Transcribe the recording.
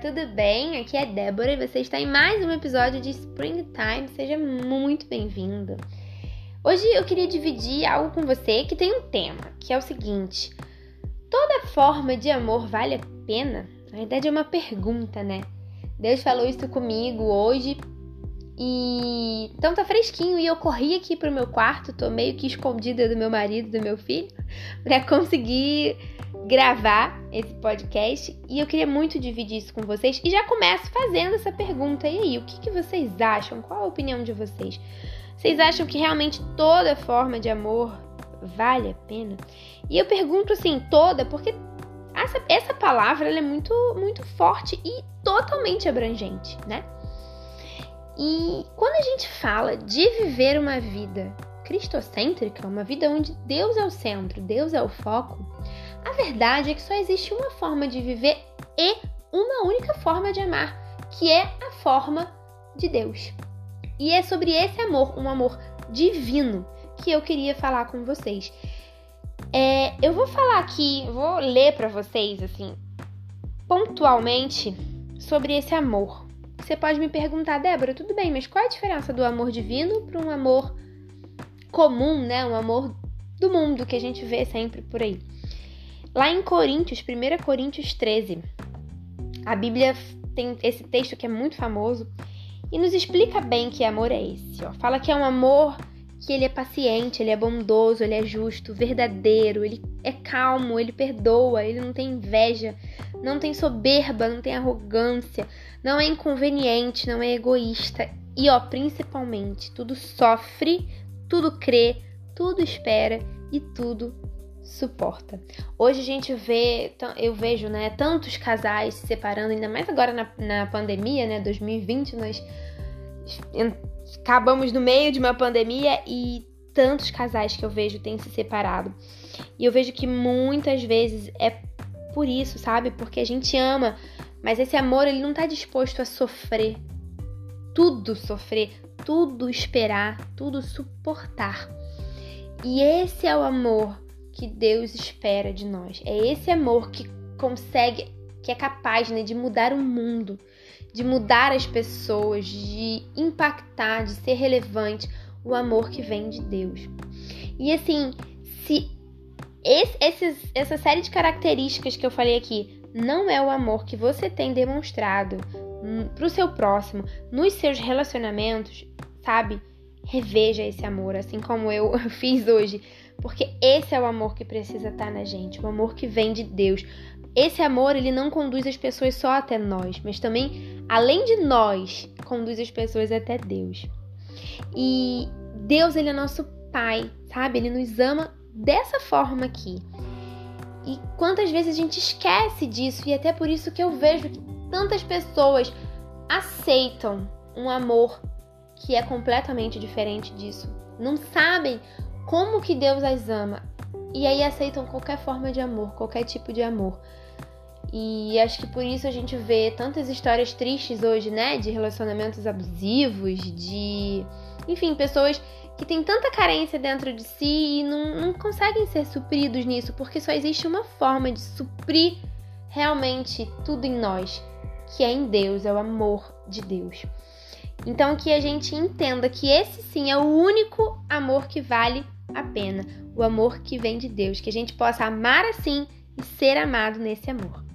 tudo bem? Aqui é Débora e você está em mais um episódio de Springtime. Seja muito bem-vindo. Hoje eu queria dividir algo com você que tem um tema, que é o seguinte: toda forma de amor vale a pena? Na verdade é uma pergunta, né? Deus falou isso comigo hoje e então tá fresquinho e eu corri aqui pro meu quarto, tô meio que escondida do meu marido, do meu filho, para conseguir gravar esse podcast e eu queria muito dividir isso com vocês e já começo fazendo essa pergunta. E aí, o que, que vocês acham? Qual a opinião de vocês? Vocês acham que realmente toda forma de amor vale a pena? E eu pergunto assim, toda, porque essa, essa palavra é muito, muito forte e totalmente abrangente, né? E quando a gente fala de viver uma vida cristocêntrica, uma vida onde Deus é o centro, Deus é o foco, a verdade é que só existe uma forma de viver e uma única forma de amar, que é a forma de Deus. E é sobre esse amor, um amor divino, que eu queria falar com vocês. É, eu vou falar aqui, vou ler para vocês assim, pontualmente sobre esse amor. Você pode me perguntar, Débora, tudo bem, mas qual é a diferença do amor divino para um amor comum, né? Um amor do mundo que a gente vê sempre por aí. Lá em Coríntios, 1 Coríntios 13, a Bíblia tem esse texto que é muito famoso e nos explica bem que amor é esse. Ó. Fala que é um amor que ele é paciente, ele é bondoso, ele é justo, verdadeiro, ele é calmo, ele perdoa, ele não tem inveja, não tem soberba, não tem arrogância, não é inconveniente, não é egoísta e, ó, principalmente, tudo sofre, tudo crê, tudo espera e tudo suporta. Hoje a gente vê, eu vejo, né, tantos casais se separando, ainda mais agora na, na pandemia, né, 2020, nós acabamos no meio de uma pandemia e tantos casais que eu vejo têm se separado. E eu vejo que muitas vezes é por isso, sabe? Porque a gente ama, mas esse amor ele não tá disposto a sofrer. Tudo sofrer, tudo esperar, tudo suportar. E esse é o amor que Deus espera de nós. É esse amor que consegue, que é capaz né, de mudar o mundo, de mudar as pessoas, de impactar, de ser relevante. O amor que vem de Deus. E assim, se esse, esses, essa série de características que eu falei aqui não é o amor que você tem demonstrado para o seu próximo, nos seus relacionamentos, sabe? Reveja esse amor, assim como eu fiz hoje. Porque esse é o amor que precisa estar na gente, o amor que vem de Deus. Esse amor, ele não conduz as pessoas só até nós, mas também, além de nós, conduz as pessoas até Deus. E Deus, ele é nosso Pai, sabe? Ele nos ama dessa forma aqui. E quantas vezes a gente esquece disso, e até por isso que eu vejo que tantas pessoas aceitam um amor que é completamente diferente disso. Não sabem como que Deus as ama. E aí aceitam qualquer forma de amor, qualquer tipo de amor. E acho que por isso a gente vê tantas histórias tristes hoje, né? De relacionamentos abusivos, de. Enfim, pessoas que têm tanta carência dentro de si e não, não conseguem ser supridos nisso, porque só existe uma forma de suprir realmente tudo em nós, que é em Deus, é o amor de Deus. Então que a gente entenda que esse sim é o único amor que vale a pena, o amor que vem de Deus, que a gente possa amar assim e ser amado nesse amor.